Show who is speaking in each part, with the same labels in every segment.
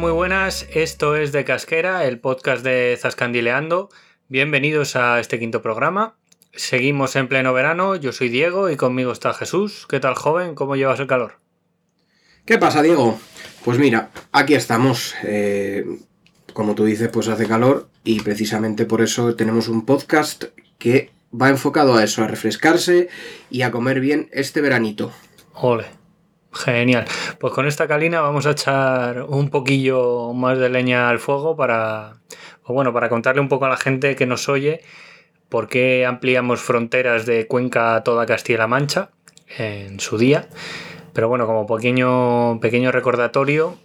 Speaker 1: Muy buenas. Esto es De Casquera, el podcast de Zascandileando. Bienvenidos a este quinto programa. Seguimos en pleno verano. Yo soy Diego y conmigo está Jesús. ¿Qué tal, joven? ¿Cómo llevas el calor?
Speaker 2: ¿Qué pasa, Diego? Pues mira, aquí estamos. Eh, como tú dices, pues hace calor y precisamente por eso tenemos un podcast que va enfocado a eso, a refrescarse y a comer bien este veranito.
Speaker 1: Ole. Genial. Pues con esta calina vamos a echar un poquillo más de leña al fuego para, bueno, para contarle un poco a la gente que nos oye por qué ampliamos fronteras de Cuenca a toda Castilla-La Mancha en su día. Pero bueno, como pequeño, pequeño recordatorio,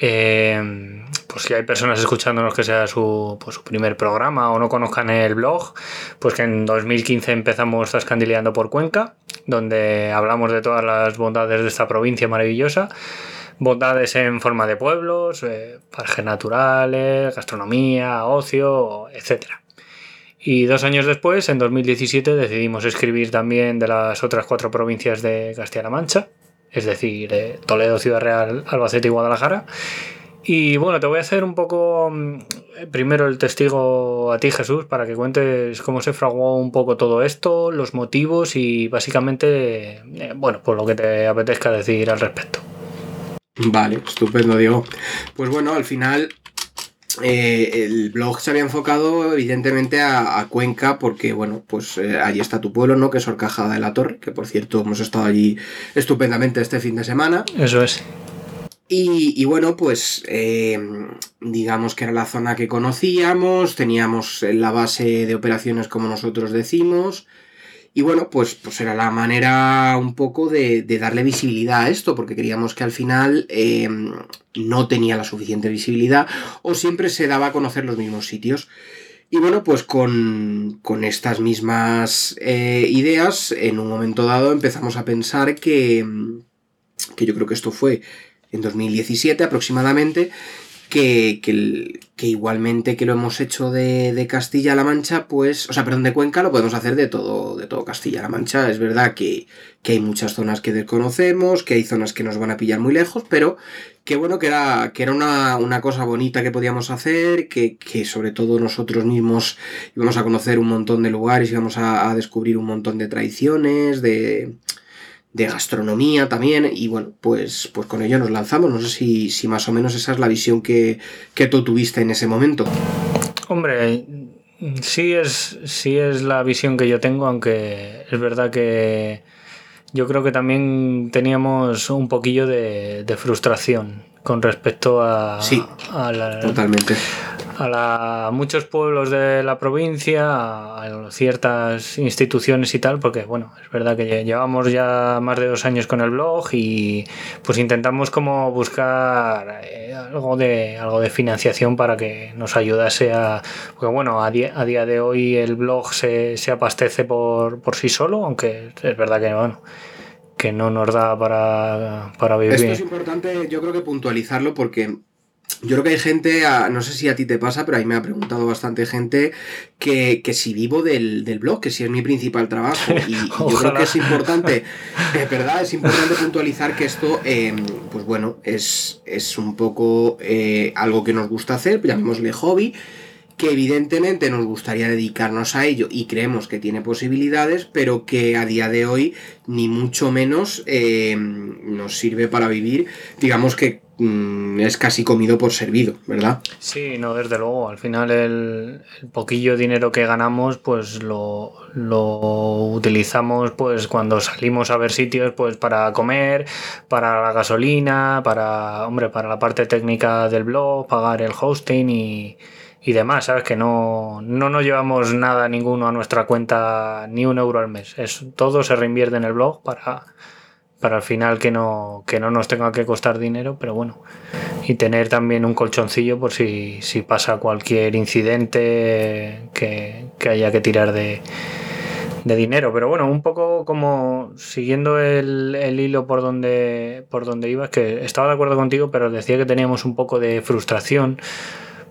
Speaker 1: eh, pues si hay personas escuchándonos que sea su, pues, su primer programa o no conozcan el blog, pues que en 2015 empezamos Zascandileando por Cuenca, donde hablamos de todas las bondades de esta provincia maravillosa. Bondades en forma de pueblos, eh, parques naturales, gastronomía, ocio, etc. Y dos años después, en 2017, decidimos escribir también de las otras cuatro provincias de Castilla-La Mancha, es decir, Toledo, Ciudad Real, Albacete y Guadalajara. Y bueno, te voy a hacer un poco mm, primero el testigo a ti, Jesús, para que cuentes cómo se fraguó un poco todo esto, los motivos y básicamente, eh, bueno, por lo que te apetezca decir al respecto.
Speaker 2: Vale, estupendo, Diego. Pues bueno, al final eh, el blog se había enfocado evidentemente a, a Cuenca porque, bueno, pues eh, allí está tu pueblo, ¿no? Que es Orcajada de la Torre, que por cierto hemos estado allí estupendamente este fin de semana.
Speaker 1: Eso es.
Speaker 2: Y, y bueno, pues eh, digamos que era la zona que conocíamos, teníamos la base de operaciones como nosotros decimos. Y bueno, pues, pues era la manera un poco de, de darle visibilidad a esto, porque queríamos que al final eh, no tenía la suficiente visibilidad o siempre se daba a conocer los mismos sitios. Y bueno, pues con, con estas mismas eh, ideas, en un momento dado empezamos a pensar que, que yo creo que esto fue en 2017 aproximadamente, que, que, igualmente que lo hemos hecho de, de Castilla-La Mancha, pues, o sea, perdón, de Cuenca, lo podemos hacer de todo, de todo Castilla-La Mancha. Es verdad que, que hay muchas zonas que desconocemos, que hay zonas que nos van a pillar muy lejos, pero que bueno, que era, que era una, una cosa bonita que podíamos hacer, que, que sobre todo nosotros mismos íbamos a conocer un montón de lugares, íbamos a, a descubrir un montón de tradiciones, de, de gastronomía también, y bueno, pues, pues con ello nos lanzamos. No sé si, si más o menos esa es la visión que, que tú tuviste en ese momento.
Speaker 1: Hombre, sí es, sí es la visión que yo tengo, aunque es verdad que yo creo que también teníamos un poquillo de, de frustración con respecto a,
Speaker 2: Sí,
Speaker 1: a la-
Speaker 2: Totalmente.
Speaker 1: A la- a muchos pueblos de la provincia, a, a ciertas instituciones y tal, porque bueno, es verdad que lle- llevamos ya más de dos años con el blog y pues intentamos como buscar eh, algo de algo de financiación para que nos ayudase a porque bueno, a día, a día de hoy el blog se, se abastece por, por sí solo, aunque es verdad que bueno, que no nos da para, para vivir.
Speaker 2: Esto es importante, yo creo que puntualizarlo porque yo creo que hay gente, a- no sé si a ti te pasa, pero ahí me ha preguntado bastante gente que, que si vivo del, del blog, que si es mi principal trabajo. Y, yo creo que es importante, es verdad, es importante puntualizar que esto, eh, pues bueno, es, es un poco eh, algo que nos gusta hacer, llamémosle hobby, que evidentemente nos gustaría dedicarnos a ello y creemos que tiene posibilidades, pero que a día de hoy ni mucho menos eh, nos sirve para vivir, digamos que mm, es casi comido por servido, ¿verdad?
Speaker 1: Sí, no, desde luego. Al final el, el poquillo dinero que ganamos, pues lo, lo utilizamos pues cuando salimos a ver sitios, pues para comer, para la gasolina, para, hombre, para la parte técnica del blog, pagar el hosting y, y demás, ¿sabes? Que no, no nos llevamos nada ninguno a nuestra cuenta, ni un euro al mes. Es, todo se reinvierte en el blog para, para al final que no, que no nos tenga que costar dinero, pero bueno. Y tener también un colchoncillo por si, si pasa cualquier incidente que, que haya que tirar de, de dinero. Pero bueno, un poco como siguiendo el, el, hilo por donde, por donde ibas, que estaba de acuerdo contigo, pero decía que teníamos un poco de frustración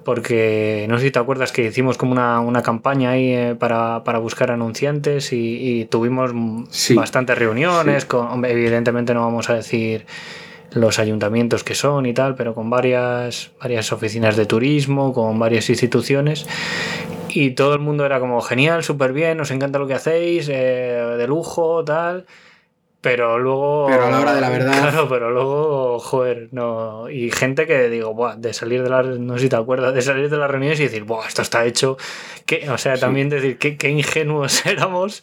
Speaker 1: porque no sé si te acuerdas que hicimos como una, una campaña ahí eh, para, para, buscar anunciantes y, y tuvimos sí, bastantes reuniones, sí. con, evidentemente no vamos a decir los ayuntamientos que son y tal, pero con varias, varias oficinas de turismo, con varias instituciones. Y todo el mundo era como genial, súper bien, nos encanta lo que hacéis, eh, de lujo, tal. Pero luego.
Speaker 2: Pero a la hora de la verdad.
Speaker 1: Claro, pero luego, joder, no. Y gente que digo, Buah, de salir de las. No sé si te acuerdas, de salir de las reuniones y decir, Buah, esto está hecho. ¿Qué? O sea, sí. también decir, qué, qué ingenuos éramos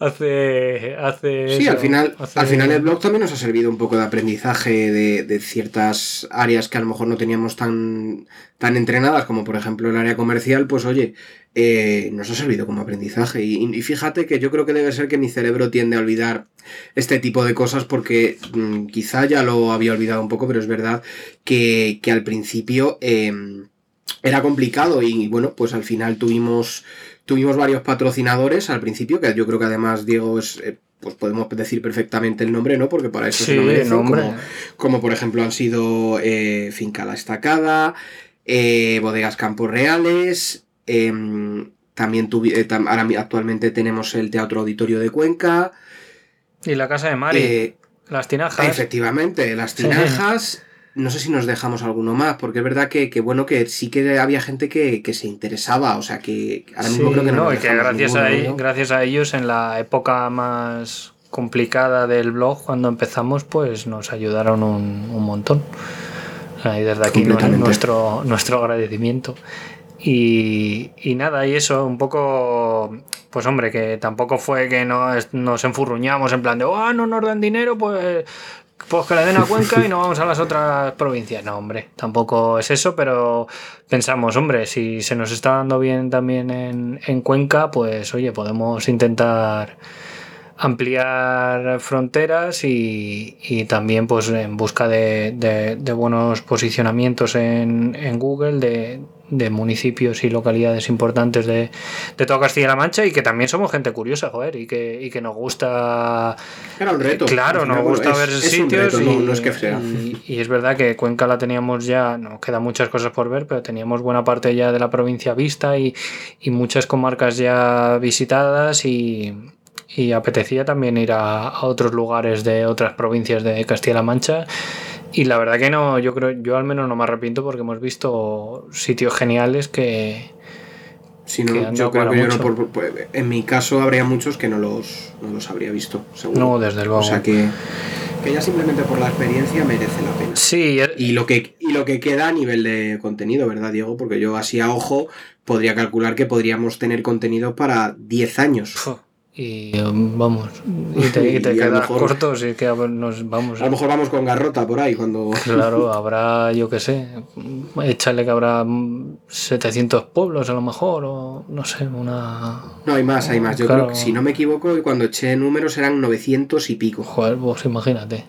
Speaker 1: hace. hace
Speaker 2: sí,
Speaker 1: eso,
Speaker 2: al final,
Speaker 1: hace...
Speaker 2: al final el blog también nos ha servido un poco de aprendizaje de, de, ciertas áreas que a lo mejor no teníamos tan, tan entrenadas, como por ejemplo el área comercial, pues oye, eh, nos ha servido como aprendizaje. Y, y, fíjate que yo creo que debe ser que mi cerebro tiende a olvidar este tipo de cosas porque mmm, quizá ya lo había olvidado un poco, pero es verdad que, que al principio eh, era complicado y bueno, pues al final tuvimos, tuvimos varios patrocinadores al principio, que yo creo que además Diego es... Eh, pues podemos decir perfectamente el nombre, ¿no? Porque para eso
Speaker 1: sí,
Speaker 2: se lo merecen,
Speaker 1: nombre.
Speaker 2: como, como, por ejemplo han sido eh, Finca La Estacada, eh, Bodegas Campos Reales, eh, también tuvi, tam, ahora actualmente tenemos el Teatro Auditorio de Cuenca.
Speaker 1: Y la Casa de Mari. Las tinajas.
Speaker 2: Efectivamente, las tinajas. No sé si nos dejamos alguno más, porque es verdad que, que bueno, que sí que había gente que, que, se interesaba, o sea que ahora mismo
Speaker 1: sí,
Speaker 2: creo que no.
Speaker 1: no y que gracias, ninguno, a, ellos, gracias a ellos en la época más complicada del blog, cuando empezamos, pues nos ayudaron un, un montón. Y desde aquí nuestro, nuestro agradecimiento. Y, y, nada, y eso, un poco, pues hombre, que tampoco fue que nos, nos enfurruñamos en plan de, ah, oh, no nos dan dinero, pues, pues que le den a Cuenca y no vamos a las otras provincias. No, hombre, tampoco es eso, pero pensamos, hombre, si se nos está dando bien también en, en Cuenca, pues oye, podemos intentar ampliar fronteras y, y, también pues en busca de, de, de buenos posicionamientos en, en Google de, de, municipios y localidades importantes de, de toda Castilla-La Mancha y que también somos gente curiosa, joder, y que, y que nos gusta...
Speaker 2: Era un reto.
Speaker 1: Claro, nos gusta
Speaker 2: es,
Speaker 1: ver
Speaker 2: es
Speaker 1: sitios
Speaker 2: reto,
Speaker 1: y,
Speaker 2: no, no, es que sea.
Speaker 1: Y, y, es verdad que Cuenca la teníamos ya, nos quedan muchas cosas por ver, pero teníamos buena parte ya de la provincia vista y, y muchas comarcas ya visitadas y y apetecía también ir a, a, otros lugares de otras provincias de Castilla-La Mancha y la verdad que no, yo creo, yo al menos no me arrepiento porque hemos visto sitios geniales que...
Speaker 2: Si no, que yo creo que yo no, por, por, en mi caso habría muchos que no los, no los habría visto, seguro.
Speaker 1: No, desde luego.
Speaker 2: O sea que, que ya simplemente por la experiencia merece la pena.
Speaker 1: Sí.
Speaker 2: Y lo, que, y lo que queda a nivel de contenido, ¿verdad, Diego? Porque yo así a ojo podría calcular que podríamos tener contenido para 10 años.
Speaker 1: Uf y vamos y te, y te y quedas mejor, cortos y que nos vamos
Speaker 2: a lo mejor vamos con garrota por ahí cuando
Speaker 1: claro habrá yo que sé échale que habrá 700 pueblos a lo mejor o no sé una
Speaker 2: no hay más hay más yo claro. creo que si no me equivoco cuando eché números eran 900 y pico
Speaker 1: joder pues imagínate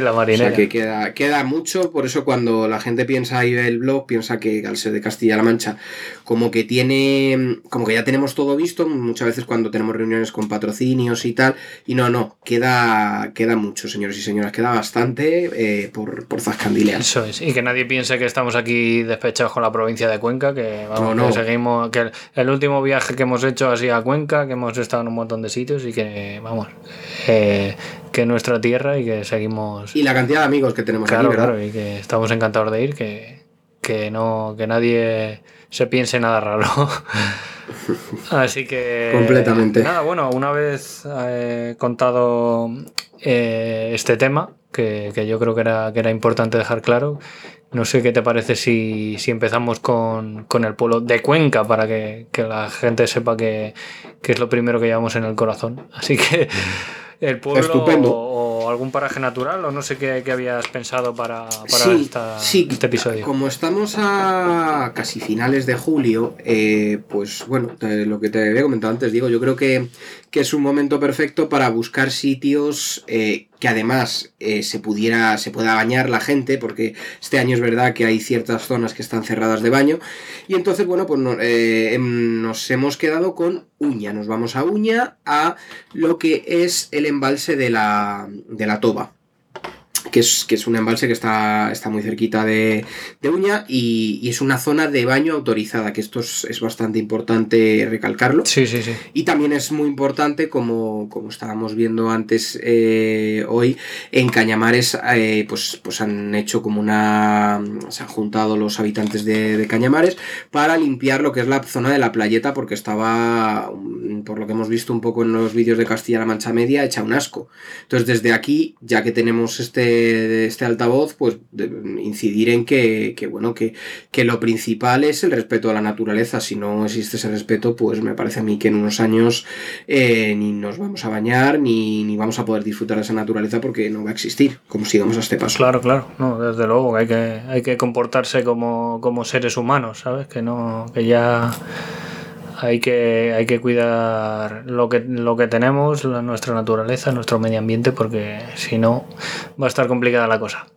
Speaker 1: la marinera.
Speaker 2: O sea que queda, queda mucho, por eso cuando la gente piensa ahí el blog, piensa que al ser de Castilla-La Mancha, como que tiene, como que ya tenemos todo visto, muchas veces cuando tenemos reuniones con patrocinios y tal, y no, no, queda, queda mucho, señores y señoras, queda bastante eh, por, por Zascandilear.
Speaker 1: Eso es, y que nadie piense que estamos aquí despechados con la provincia de Cuenca, que vamos, no, no. que seguimos, que el, el, último viaje que hemos hecho ha sido a Cuenca, que hemos estado en un montón de sitios y que, vamos, eh, que nuestra tierra y que seguimos.
Speaker 2: Y la cantidad de amigos que tenemos
Speaker 1: claro,
Speaker 2: aquí, ¿verdad?
Speaker 1: Claro, y que estamos encantados de ir, que, que no, que nadie se piense nada raro. Así que.
Speaker 2: Completamente.
Speaker 1: Nada, bueno, una vez eh, contado eh, este tema, que, que, yo creo que era, que era importante dejar claro. No sé qué te parece si, si empezamos con, con, el pueblo de Cuenca para que, que la gente sepa que, que, es lo primero que llevamos en el corazón. Así que el pueblo
Speaker 2: Estupendo.
Speaker 1: o algún paraje natural o no sé qué, habías pensado para, este episodio.
Speaker 2: Como estamos a casi finales de julio, eh, pues bueno, lo que te había comentado antes, digo, yo creo que, que es un momento perfecto para buscar sitios eh, que además eh, se pudiera, se pueda bañar la gente, porque este año es verdad que hay ciertas zonas que están cerradas de baño. Y entonces, bueno, pues em, nos hemos quedado con Uña. Nos vamos a Uña a lo que es el embalse de la, de la Toba que es, que es un embalse que está, está muy cerquita de, Uña y, es una zona de baño autorizada, que esto es, bastante importante recalcarlo.
Speaker 1: Sí, sí, sí.
Speaker 2: Y también es muy importante, como, como estábamos viendo antes eh, hoy, en Cañamares eh, pues, pues han hecho como una... se han juntado los habitantes de, de Cañamares para limpiar lo que es la zona de la playeta porque estaba, por lo que hemos visto un poco en los vídeos de Castilla-La Mancha Media, hecha un asco. Entonces desde aquí, ya que tenemos este de, este altavoz, pues incidir en que, bueno, que, que, lo principal es el respeto a la naturaleza. Si no existe ese respeto, pues me parece a mí que en unos años eh, ni nos vamos a bañar, ni, ni, vamos a poder disfrutar de esa naturaleza porque no va a existir, como sigamos a este paso.
Speaker 1: Claro, claro, no, desde luego hay que, hay que comportarse como, como seres humanos, ¿sabes? Que no, que ya hay que, hay que cuidar lo que, lo que tenemos, nuestra naturaleza, nuestro medio ambiente, porque si no va a estar complicada la cosa.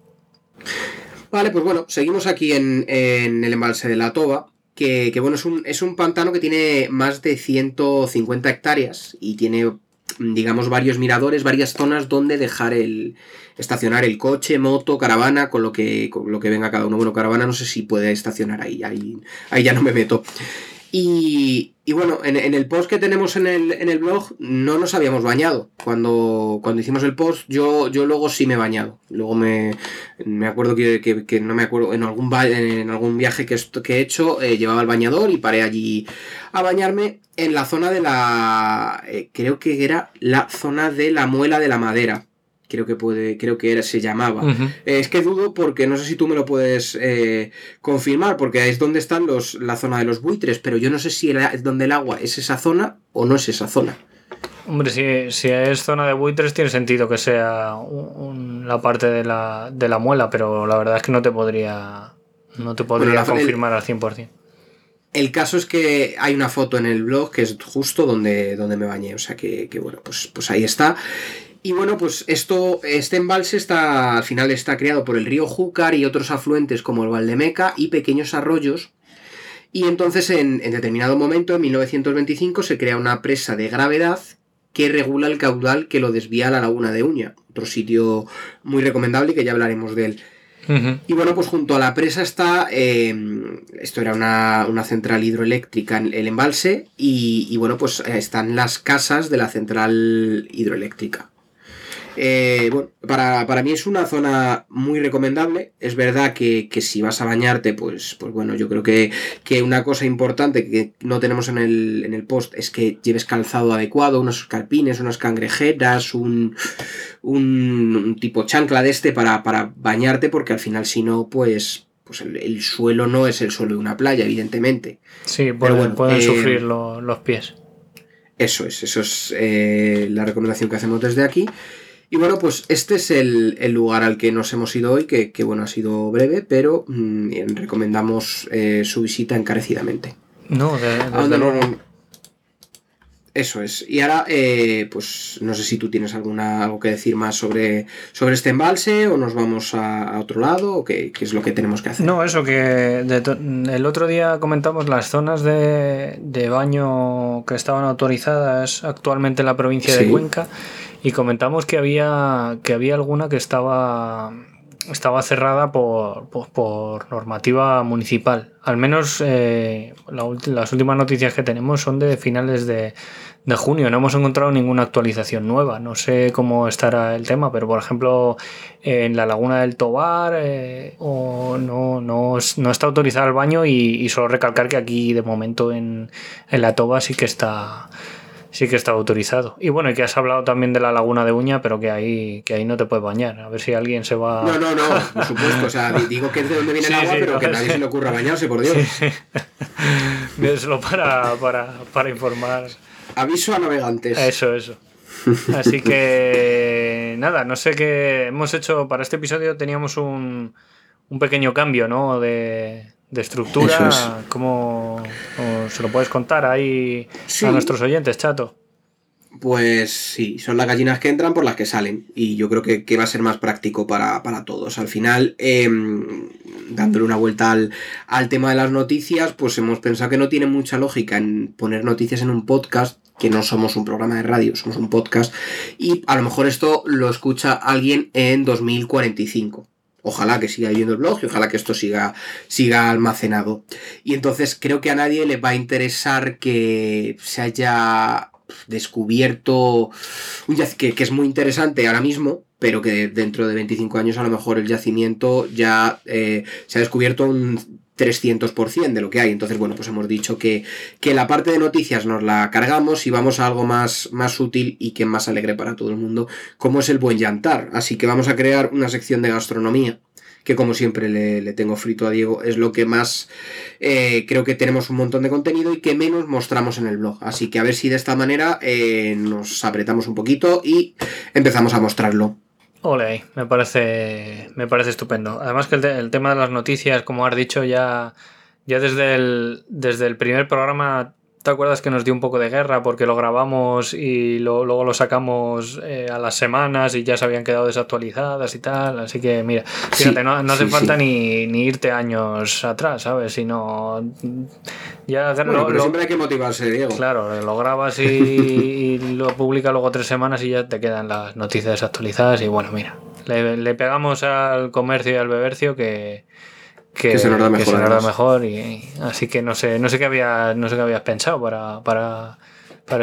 Speaker 2: Vale, pues bueno, seguimos aquí en, el embalse de la Toba, que, bueno, es un, es un pantano que tiene más de 150 hectáreas y tiene digamos, varios miradores, varias zonas donde dejar el estacionar el coche, moto, caravana, con lo que, con lo que venga cada uno. Bueno, caravana no sé si puede estacionar ahí, ahí, ahí ya no me meto. Y, bueno, en, el post que tenemos en el, blog no nos habíamos bañado. Cuando, cuando hicimos el post, yo, yo luego sí me he bañado. Luego me, me acuerdo que, no me acuerdo, en algún, en algún viaje que, que he hecho, eh, llevaba el bañador y paré allí a bañarme en la zona de la. Eh, creo que era la zona de la muela de la madera creo que puede, creo que era, se llamaba. es que dudo porque no sé si tú me lo puedes eh, confirmar, porque es donde están los, la zona de los buitres, pero yo no sé si es donde el agua es esa zona o no es esa zona.
Speaker 1: Hombre, si, si es zona de buitres tiene sentido que sea la parte de la, de la muela, pero la verdad es que no te podría, no te podría confirmar al 100%.
Speaker 2: El caso es que hay una foto en el blog que es justo donde, donde me bañé, o sea que, que bueno, pues, pues ahí está. Y bueno, pues esto, este embalse está, al final está creado por el río Júcar y otros afluentes como el Valdemeca y pequeños arroyos. Y entonces en, determinado momento, en 1925, se crea una presa de gravedad que regula el caudal que lo desvía a la laguna de Uña, otro sitio muy recomendable y que ya hablaremos de él. Y bueno, pues junto a la presa está, em, esto era una, central hidroeléctrica, el embalse, y, y bueno, pues están las casas de la central hidroeléctrica. Eh, bueno, para, mí es una zona muy recomendable. Es verdad que, si vas a bañarte, pues, pues bueno, yo creo que, una cosa importante que no tenemos en el, post es que lleves calzado adecuado, unos carpines, unas cangrejeras, un, un, tipo chancla de este para, bañarte, porque al final si no, pues, pues el, suelo no es el suelo de una playa, evidentemente.
Speaker 1: Sí, pueden, pueden eh, sufrir los pies.
Speaker 2: Eso es, eso es eh, la recomendación que hacemos desde aquí. Y bueno, pues este es el, lugar al que nos hemos ido hoy, que, bueno, ha sido breve, pero mm, recomendamos eh, su visita encarecidamente.
Speaker 1: No, de,
Speaker 2: Eso es. Y ahora, eh, pues no sé si tú tienes alguna, algo que decir más sobre, sobre este embalse o nos vamos a, otro lado o qué, es lo que tenemos que hacer.
Speaker 1: No, eso que el otro día comentamos las zonas de, baño que estaban autorizadas actualmente en la provincia de Cuenca y comentamos que había, que había alguna que estaba, estaba cerrada por, por, normativa municipal. Al menos eh, las últimas noticias que tenemos son de finales de, de, junio. No hemos encontrado ninguna actualización nueva. No sé cómo estará el tema, pero por ejemplo en la laguna del Tobar eh, o no, no, no, está autorizado el baño y, y, solo recalcar que aquí de momento en, en la Toba sí que está sí que está autorizado. Y bueno, y que has hablado también de la laguna de Uña, pero que ahí, que ahí no te puedes bañar. A ver si alguien se va.
Speaker 2: No, no, no, por supuesto. O sea, digo que es de donde viene el agua, pero que a nadie se le ocurra bañarse, por Dios.
Speaker 1: solo para, para, para informar.
Speaker 2: Aviso a navegantes.
Speaker 1: Eso, eso. Así que nada, no sé qué hemos hecho para este episodio. Teníamos un, un pequeño cambio, ¿no? De, de estructura. ¿Cómo se lo puedes contar ahí a nuestros oyentes, chato?
Speaker 2: Pues sí, son las gallinas que entran por las que salen. Y yo creo que, va a ser más práctico para, todos. Al final, em, dándole una vuelta al, al, tema de las noticias, pues hemos pensado que no tiene mucha lógica en poner noticias en un podcast, que no somos un programa de radio, somos un podcast. Y a lo mejor esto lo escucha alguien en 2045. Ojalá que siga viendo el blog y ojalá que esto siga, siga almacenado. Y entonces creo que a nadie le va a interesar que se haya descubierto un que, que, es muy interesante ahora mismo, pero que dentro de 25 años a lo mejor el yacimiento ya eh, se ha descubierto un 300% de lo que hay. Entonces, bueno, pues hemos dicho que, que, la parte de noticias nos la cargamos y vamos a algo más, más útil y que más alegre para todo el mundo, como es el buen llantar. Así que vamos a crear una sección de gastronomía que como siempre le, tengo frito a Diego, es lo que más eh, creo que tenemos un montón de contenido y que menos mostramos en el blog. Así que a ver si de esta manera eh, nos apretamos un poquito y empezamos a mostrarlo.
Speaker 1: Ole, me parece, me parece estupendo. Además que el, tema de las noticias, como has dicho, ya, ya desde, el, desde el primer programa ¿Te acuerdas que nos dio un poco de guerra porque lo grabamos y luego lo sacamos eh, a las semanas y ya se habían quedado desactualizadas y tal? Así que mira, fíjate, no, hace falta ni, irte años atrás, ¿sabes? Sino
Speaker 2: ya pero siempre hay que motivarse, Diego.
Speaker 1: Claro, lo grabas y, lo publicas luego tres semanas y ya te quedan las noticias desactualizadas y bueno, mira, le pegamos al comercio y al bebercio que que, se nos da mejor. y, así que no sé, no sé qué había, no sé qué habías pensado para, para,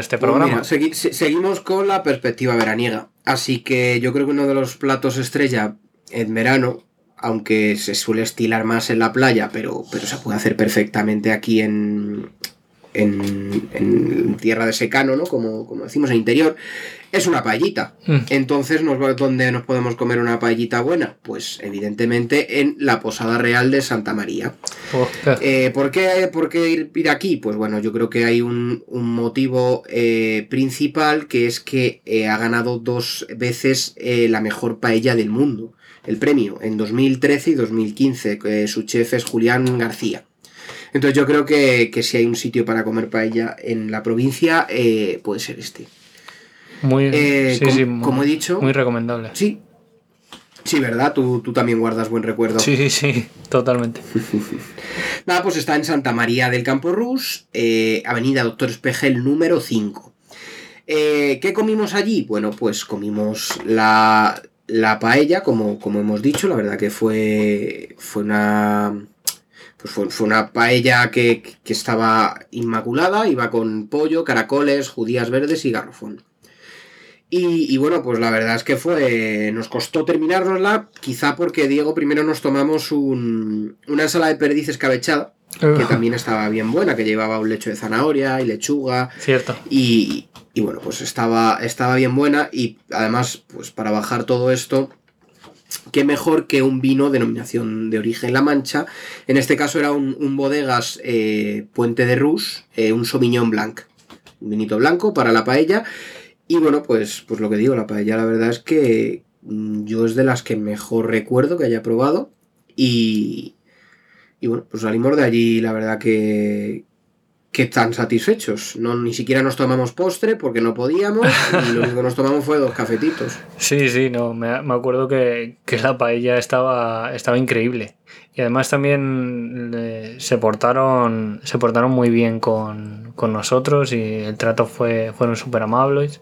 Speaker 1: este pues programa.
Speaker 2: seguimos con la perspectiva veraniega. Así que yo creo que uno de los platos estrella en verano, aunque se suele estilar más en la playa, pero, pero se puede hacer perfectamente aquí en, en, tierra de secano, ¿no? Como, como decimos en interior, es una paellita. Mm. Entonces, ¿dónde nos podemos comer una paellita buena? Pues evidentemente en la Posada Real de Santa María. Oh, eh, ¿por, qué, ¿por, qué, ir, aquí? Pues bueno, yo creo que hay un, motivo eh, principal que es que eh, ha ganado dos veces la mejor paella del mundo. El premio en 2013 y 2015. su chef es Julián García. Entonces yo creo que, si hay un sitio para comer paella en la provincia, puede ser este.
Speaker 1: Muy, eh, como, he dicho. Muy recomendable.
Speaker 2: Sí. Sí, ¿verdad? Tú, también guardas buen recuerdo.
Speaker 1: Sí, sí, sí, totalmente.
Speaker 2: Nada, pues está en Santa María del Campo Rus, eh, Avenida Doctor Espejel número 5. Eh, ¿Qué comimos allí? Bueno, pues comimos la, paella, como, como hemos dicho, la verdad que fue, fue una... Pues fue, una paella que, que, estaba inmaculada, iba con pollo, caracoles, judías verdes y garrofón. Y, bueno, pues la verdad es que fue. Nos costó terminárnosla, quizá porque Diego primero nos tomamos un, una ensalada de perdices cabechada, que también estaba bien buena, que llevaba un lecho de zanahoria y lechuga.
Speaker 1: Cierto.
Speaker 2: Y, y bueno, pues estaba, estaba bien buena. Y además, pues para bajar todo esto, qué mejor que un vino denominación de origen La Mancha. En este caso era un, bodegas eh, Puente de Rus, eh, un Sauvignon Blanc. Un vinito blanco para la paella. Y bueno, pues, pues lo que digo, la paella la verdad es que mm, yo es de las que mejor recuerdo que haya probado. Y, y bueno, pues salimos de allí, la verdad que, que tan satisfechos. No, ni siquiera nos tomamos postre porque no podíamos y lo único que nos tomamos fue dos cafetitos.
Speaker 1: Sí, sí, no, me, acuerdo que, que, la paella estaba, estaba increíble. Y además también eh, se, portaron, se portaron muy bien con, nosotros y el trato fue, fueron súper amables.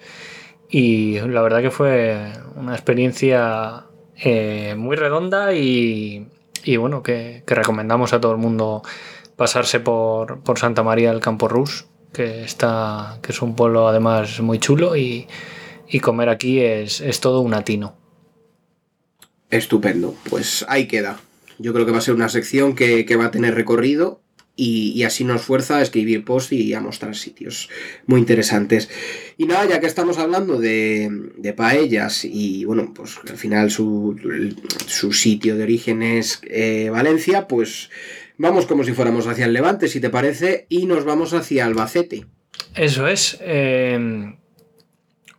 Speaker 1: Y la verdad que fue una experiencia eh, muy redonda y, bueno, que, recomendamos a todo el mundo pasarse por, Santa María del Campo Rus, que, está, que es un pueblo además muy chulo y, comer aquí es, es todo un atino.
Speaker 2: Estupendo, pues ahí queda. Yo creo que va a ser una sección que, va a tener recorrido y, así nos fuerza a escribir post y a mostrar sitios muy interesantes. Y nada, ya que estamos hablando de, paellas y bueno, pues al final su, sitio de origen es eh, Valencia, pues vamos como si fuéramos hacia el Levante, si te parece, y nos vamos hacia Albacete.
Speaker 1: Eso es. Em,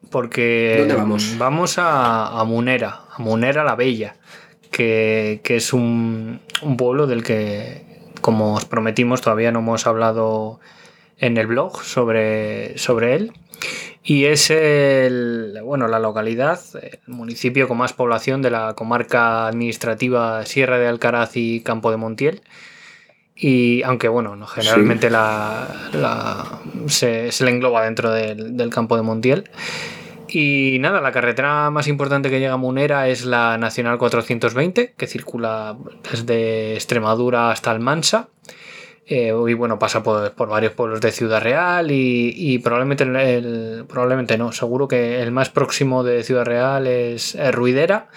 Speaker 1: porque
Speaker 2: ¿Dónde vamos?
Speaker 1: Vamos a, Munera, a Munera la Bella, que, es un, un, pueblo del que, como os prometimos, todavía no hemos hablado en el blog sobre, sobre él. Y es el, bueno, la localidad, el municipio con más población de la comarca administrativa Sierra de Alcaraz y Campo de Montiel. Y aunque bueno, no, generalmente la, se, le engloba dentro del, campo de Montiel. Y nada, la carretera más importante que llega a Munera es la Nacional 420, que circula desde Extremadura hasta Almansa. Eh, y bueno, pasa por, varios pueblos de Ciudad Real y, probablemente, el, probablemente no, seguro que el más próximo de Ciudad Real es, Ruidera,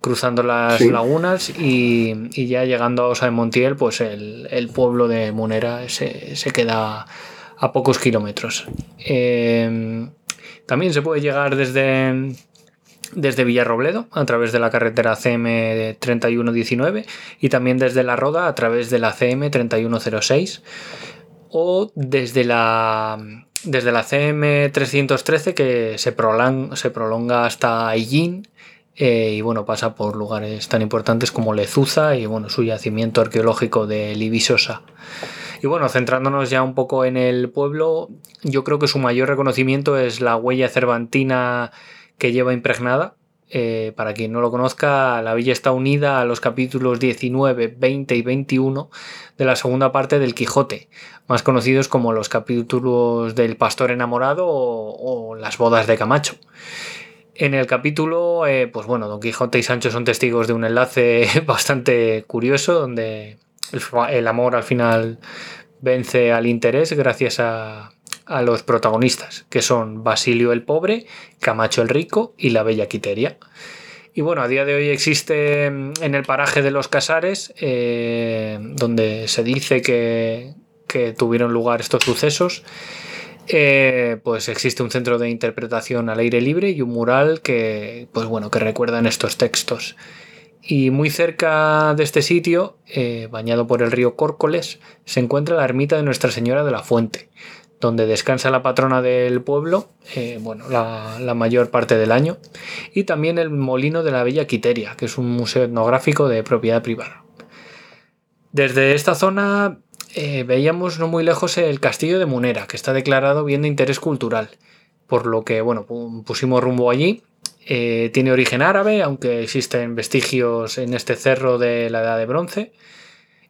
Speaker 1: cruzando las lagunas y, ya llegando a Osa de Montiel, pues el, pueblo de Munera se, queda a pocos kilómetros. Em, también se puede llegar desde desde Villarrobledo a través de la carretera CM 3119 y también desde La Roda a través de la CM 3106 o desde la, desde la CM 313 que se prolonga, se prolonga hasta Aillín eh, y bueno, pasa por lugares tan importantes como Lezuza y bueno, su yacimiento arqueológico de Libisosa. Y bueno, centrándonos ya un poco en el pueblo, yo creo que su mayor reconocimiento es la huella cervantina que lleva impregnada. Eh, para quien no lo conozca, la villa está unida a los capítulos 19, 20 y 21 de la segunda parte del Quijote, más conocidos como los capítulos del Pastor enamorado o, las bodas de Camacho. En el capítulo, eh, pues bueno, Don Quijote y Sancho son testigos de un enlace bastante curioso, donde el amor al final vence al interés gracias a, a los protagonistas, que son Basilio el Pobre, Camacho el Rico y la Bella Quiteria. Y bueno, a día de hoy existe en el paraje de los Casares, eh, donde se dice que, tuvieron lugar estos sucesos, eh, pues existe un centro de interpretación al aire libre y un mural que, pues bueno, que recuerdan estos textos. Y muy cerca de este sitio, eh, bañado por el río Córcoles, se encuentra la ermita de Nuestra Señora de la Fuente, donde descansa la patrona del pueblo, eh, bueno, la, mayor parte del año, y también el Molino de la Bella Quiteria, que es un museo etnográfico de propiedad privada. Desde esta zona eh, veíamos no muy lejos el castillo de Munera, que está declarado bien de interés cultural, por lo que bueno, pusimos rumbo allí. Eh, tiene origen árabe, aunque existen vestigios en este cerro de la Edad de Bronce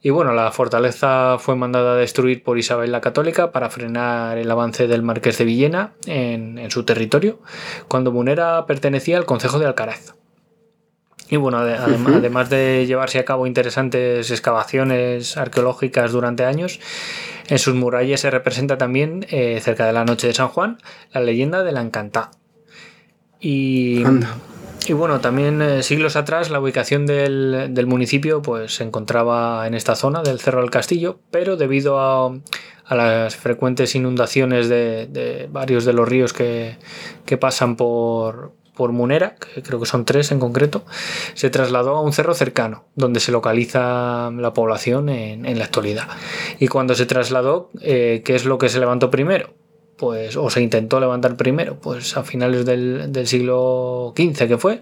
Speaker 1: y bueno, la fortaleza fue mandada a destruir por Isabel la Católica para frenar el avance del Marqués de Villena en, su territorio, cuando Munera pertenecía al Concejo de Alcaraz. Y bueno, además de llevarse a cabo interesantes excavaciones arqueológicas durante años, en sus murallas se representa también, eh, cerca de la noche de San Juan, la leyenda de la Encantá. Y, y bueno, también eh, siglos atrás la ubicación del, municipio pues, se encontraba en esta zona del Cerro del Castillo, pero debido a, las frecuentes inundaciones de, varios de los ríos que, pasan por, por Munera, que creo que son tres en concreto, se trasladó a un cerro cercano, donde se localiza la población en, la actualidad. Y cuando se trasladó, eh, ¿qué es lo que se levantó primero? Pues, o se intentó levantar primero, pues a finales del, siglo XV que fue,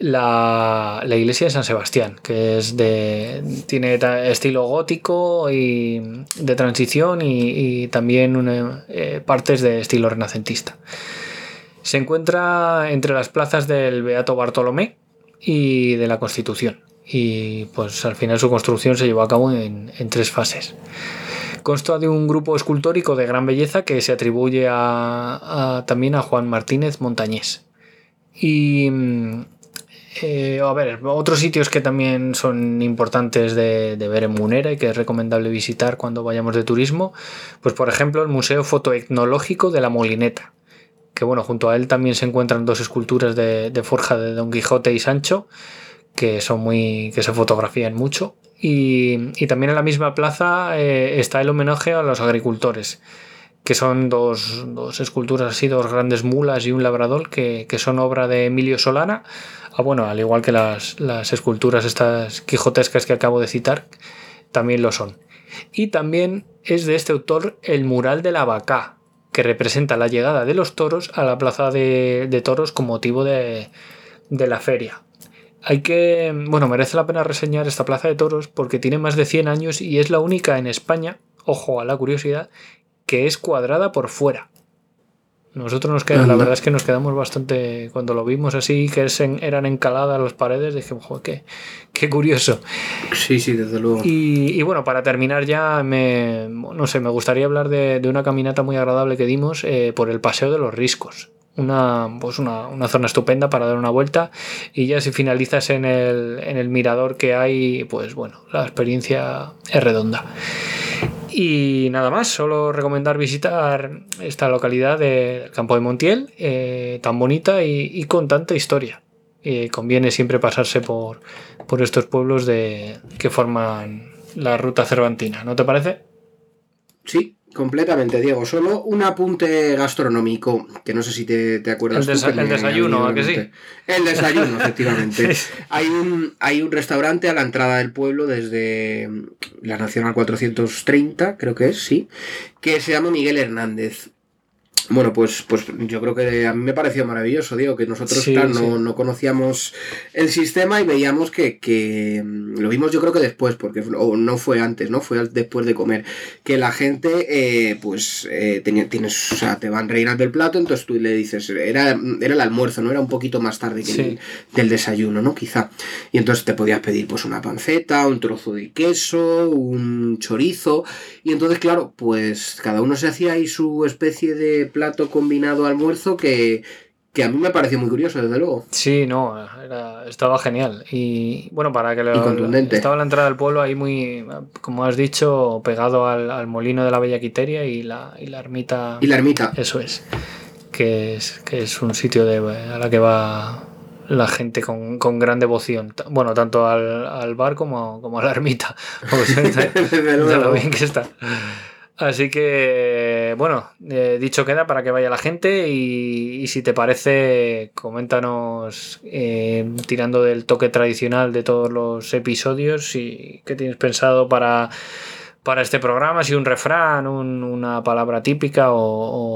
Speaker 1: la, iglesia de San Sebastián, que es de, tiene estilo gótico y de transición y, también eh, partes de estilo renacentista. Se encuentra entre las plazas del Beato Bartolomé y de la Constitución. Y pues al final su construcción se llevó a cabo en tres fases. Consta de un grupo escultórico de gran belleza que se atribuye también a Juan Martínez Montañés. Y mm, eh, a ver, otros sitios que también son importantes de, ver en Munera y que es recomendable visitar cuando vayamos de turismo, pues por ejemplo el Museo Fotoetnológico de la Molineta, que bueno, junto a él también se encuentran dos esculturas de, de forja de Don Quijote y Sancho, que son muy. que se fotografían mucho. Y, también en la misma plaza eh, está el homenaje a los agricultores, que son dos, esculturas así, dos grandes mulas y un labrador, que, son obra de Emilio Solana. Ah, bueno, al igual que las, esculturas estas quijotescas que acabo de citar, también lo son. Y también es de este autor el mural de la vaca, que que representa la llegada de los toros a la plaza de, toros con motivo de, de la feria. Hay que, bueno, merece la pena reseñar esta plaza de toros porque tiene más de 100 años y es la única en España, ojo a la curiosidad, que es cuadrada por fuera. Nosotros nos quedamos, la verdad es que nos quedamos bastante, cuando lo vimos así, que eran encaladas las paredes, dijimos, joder, qué, qué curioso.
Speaker 2: Sí, sí, desde luego.
Speaker 1: Y, bueno, para terminar ya, me, no sé, me gustaría hablar de, una caminata muy agradable que dimos eh, por el Paseo de los Riscos. Una, pues una, una, zona estupenda para dar una vuelta y ya si finalizas en el, en el mirador que hay, pues bueno, la experiencia es redonda. Y nada más, solo recomendar visitar esta localidad del campo de Montiel, eh, tan bonita y, con tanta historia. conviene siempre pasarse por, por estos pueblos de, que forman la ruta cervantina, ¿no te parece?
Speaker 2: Sí, Completamente, Diego. Solo un apunte gastronómico, que no sé si te, acuerdas.
Speaker 1: El, el desayuno, ¿a que sí?
Speaker 2: El desayuno, efectivamente. Hay, un, hay un restaurante a la entrada del pueblo desde la Nacional 430, creo que es, sí, que se llama Miguel Hernández. Bueno, pues, pues yo creo que a mí me pareció maravilloso, digo, que nosotros no, conocíamos el sistema y veíamos que, mm, lo vimos yo creo que después, porque o no fue antes, ¿no? Fue después de comer, que la gente, eh, pues, eh, tenía, tienes, o sea, te van reinas del plato, entonces tú le dices, era, era el almuerzo, ¿no? Era un poquito más tarde que el, del desayuno, ¿no? Quizá. Y entonces te podías pedir, pues, una panceta, un trozo de queso, un chorizo, y entonces, claro, pues cada uno se hacía ahí su especie de plato combinado almuerzo que, a mí me pareció muy curioso, desde luego.
Speaker 1: Sí, no, estaba genial. Y bueno, para que lo.
Speaker 2: Y contundente.
Speaker 1: Estaba la entrada del pueblo ahí muy, como has dicho, pegado al, molino de la Bella Quiteria y la, y la ermita.
Speaker 2: Y la ermita.
Speaker 1: Eso es. Que es, que es un sitio de, a la que va la gente con, gran devoción. Bueno, tanto al, bar como, como a la ermita. de lo bien que está. Así que, bueno, eh, dicho queda para que vaya la gente y, si te parece, coméntanos eh, tirando del toque tradicional de todos los episodios y qué tienes pensado para, para este programa, si un refrán, una palabra típica o,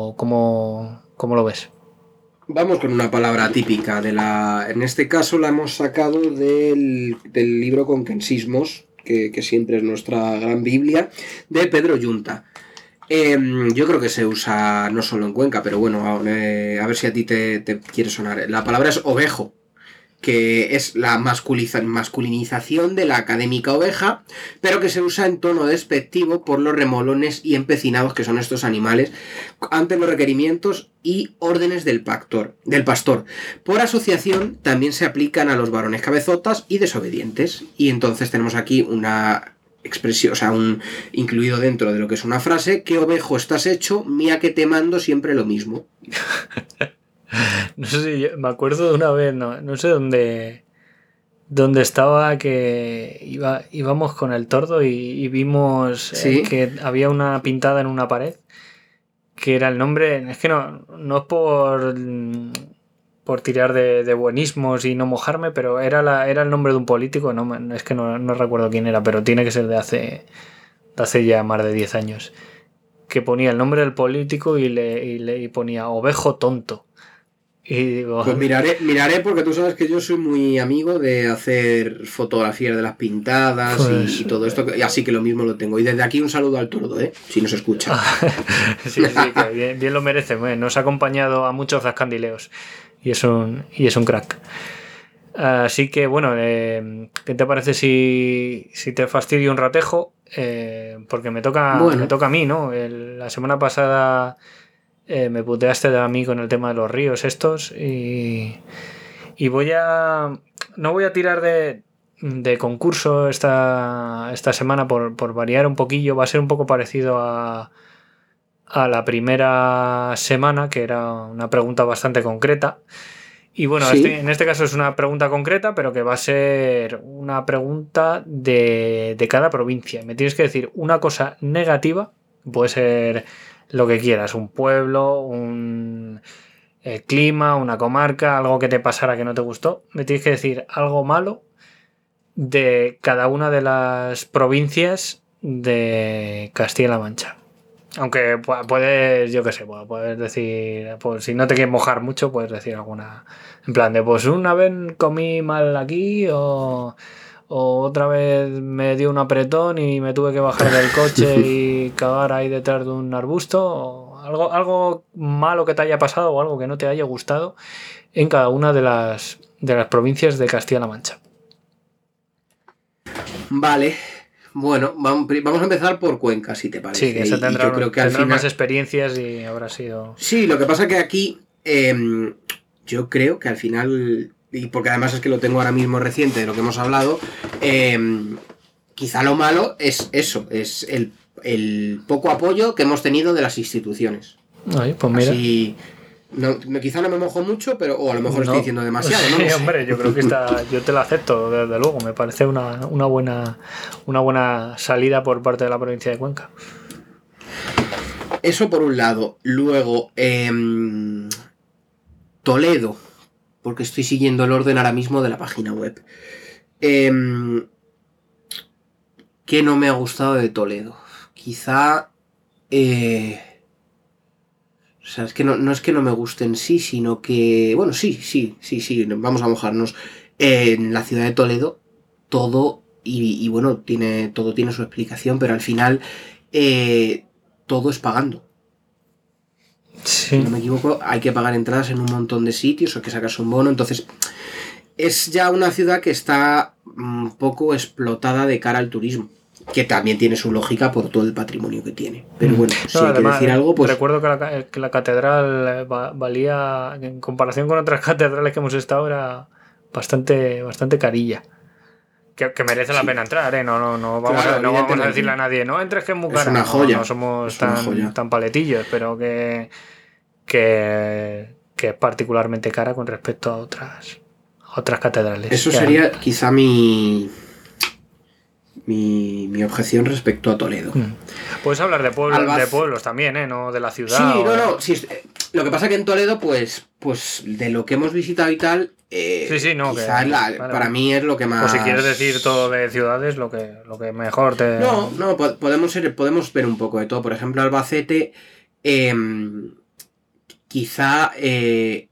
Speaker 1: o cómo, cómo lo ves.
Speaker 2: Vamos con una palabra típica de la. En este caso la hemos sacado del, del libro Conquensismos, que, siempre es nuestra gran Biblia, de Pedro Yunta. Em, yo creo que se usa no solo en Cuenca, pero bueno, eh, a ver si a ti te, te quiere sonar. La palabra es ovejo que es la masculinización de la académica oveja, pero que se usa en tono despectivo por los remolones y empecinados que son estos animales ante los requerimientos y órdenes del, del pastor. Por asociación también se aplican a los varones cabezotas y desobedientes. Y entonces tenemos aquí una expresión, o sea, un incluido dentro de lo que es una frase, ¿qué ovejo estás hecho? Mía que te mando siempre lo mismo.
Speaker 1: No sé si me acuerdo de una vez, no, sé dónde, dónde estaba que iba, íbamos con el tordo y, vimos eh, que había una pintada en una pared que era el nombre, es que no, no es por, por tirar de, buenismos y no mojarme, pero era, la, era el nombre de un político, no, es que no, recuerdo quién era, pero tiene que ser de hace, de hace ya más de 10 años, que ponía el nombre del político y le, y le ponía ovejo tonto. Y
Speaker 2: Pues miraré, miraré porque tú sabes que yo soy muy amigo de hacer fotografías de las pintadas y, todo esto, así que lo mismo lo tengo. Y desde aquí un saludo al tordo, ¿eh? si nos escucha.
Speaker 1: sí, sí, bien, lo merece. Nos ha acompañado a muchos zascandileos y es un, y es un crack. Así que bueno, eh, ¿qué te parece si, te fastidio un ratejo? Eh, porque me toca, me toca a mí, ¿no? la semana pasada eh, me puteaste a mí con el tema de los ríos estos y, y voy a... No voy a tirar de, de concurso esta, esta semana por, variar un poquillo, va a ser un poco parecido a, a la primera semana, que era una pregunta bastante concreta. Y bueno, este, en este caso es una pregunta concreta, pero que va a ser una pregunta de, de cada provincia. Me tienes que decir una cosa negativa, puede ser lo que quieras, un pueblo, un eh, clima, una comarca, algo que te pasara que no te gustó. Me tienes que decir algo malo de cada una de las provincias de Castilla-La Mancha. Aunque puedes, yo qué sé, puedes decir, pues si no te quieres mojar mucho, puedes decir alguna. En plan de, pues una vez comí mal aquí o, o otra vez me dio un apretón y me tuve que bajar del coche y cagar ahí detrás de un arbusto. O algo, algo malo que te haya pasado o algo que no te haya gustado en cada una de las, de las provincias de Castilla-La Mancha.
Speaker 2: Vale, bueno, vamos, a empezar por Cuenca, si te parece.
Speaker 1: Sí, que se tendrá, yo creo que al final... más experiencias y habrá sido.
Speaker 2: Sí, lo que pasa que aquí em, yo creo que al final, y porque además es que lo tengo ahora mismo reciente de lo que hemos hablado, em, quizá lo malo es eso, es el, poco apoyo que hemos tenido de las instituciones.
Speaker 1: Ay, pues mira.
Speaker 2: No, quizá no me mojo mucho, pero o a lo mejor estoy diciendo demasiado, ¿no?
Speaker 1: Sí, hombre, yo creo que está, yo te lo acepto, desde luego. Me parece una, buena, una buena salida por parte de la provincia de Cuenca.
Speaker 2: Eso por un lado. Luego, em, Toledo, porque estoy siguiendo el orden ahora mismo de la página web. Eh, ¿Qué no me ha gustado de Toledo? Quizá... Eh, o sea, es que no, es que no me guste en sí, sino que, bueno, sí, sí, sí, sí, vamos a mojarnos. En la ciudad de Toledo, todo, y, bueno, tiene, todo tiene su explicación, pero al final eh, todo es pagando. Si no me equivoco, hay que pagar entradas en un montón de sitios o que sacas un bono, entonces es ya una ciudad que está un poco explotada de cara al turismo que también tiene su lógica por todo el patrimonio que tiene. Pero mm. bueno, si hay que decir algo, pues.
Speaker 1: Recuerdo que la, catedral valía, en comparación con otras catedrales que hemos estado, era bastante, bastante carilla. Que, merece la pena entrar, ¿eh? No, no, no vamos, a, no vamos a decirle a nadie, no entres que es muy cara.
Speaker 2: una joya.
Speaker 1: No, somos tan, tan, paletillos, pero que, que, que es particularmente cara con respecto a otras, otras catedrales.
Speaker 2: Eso sería quizá mi mi, mi, objeción respecto a Toledo. Mm.
Speaker 1: Puedes hablar de, de pueblos también, ¿eh? No de la ciudad.
Speaker 2: Sí, no, no. Lo que pasa que en Toledo, pues, pues de lo que hemos visitado y tal, eh,
Speaker 1: sí, sí, no,
Speaker 2: para mí es lo que más.
Speaker 1: O si quieres decir todo de ciudades, lo que, lo que mejor te.
Speaker 2: No, no, podemos, ser, podemos ver un poco de todo. Por ejemplo, Albacete, em, quizá eh,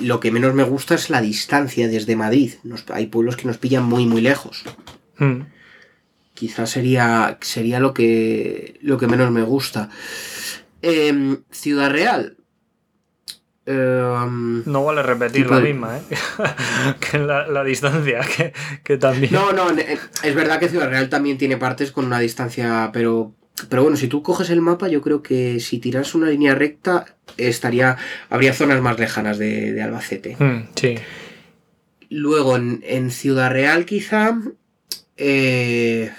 Speaker 2: lo que menos me gusta es la distancia desde Madrid. hay pueblos que nos pillan muy, muy lejos. Mm quizás sería, sería lo, que, lo que menos me gusta. Em, Ciudad Real.
Speaker 1: Em, no vale repetir la misma, ¿eh? que la, distancia, que, también.
Speaker 2: No, no, es verdad que Ciudad Real también tiene partes con una distancia, pero pero bueno, si tú coges el mapa, yo creo que si tiras una línea recta, estaría. habría zonas más lejanas de, Albacete.
Speaker 1: Hmm, sí.
Speaker 2: Luego, en, en, Ciudad Real, quizá. Eh,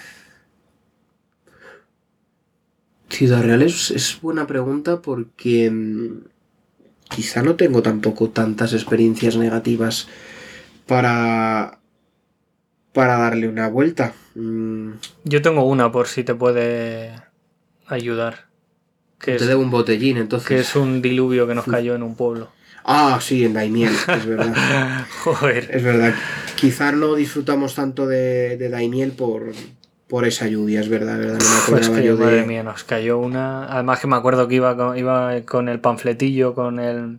Speaker 2: Ciudad Real es, buena pregunta porque mm, quizá no tengo tampoco tantas experiencias negativas para, para darle una vuelta. Mm.
Speaker 1: Yo tengo una por si te puede ayudar.
Speaker 2: Que te debo un botellín, entonces.
Speaker 1: Que es un diluvio que nos cayó en un pueblo.
Speaker 2: Ah, sí, en Daimiel, es verdad.
Speaker 1: Joder.
Speaker 2: Es verdad. Quizá no disfrutamos tanto de, de Daimiel por, por esa lluvia, es verdad, verdad. No me
Speaker 1: pues madre mía, nos cayó una. Además que me acuerdo que iba con, iba con el panfletillo, con el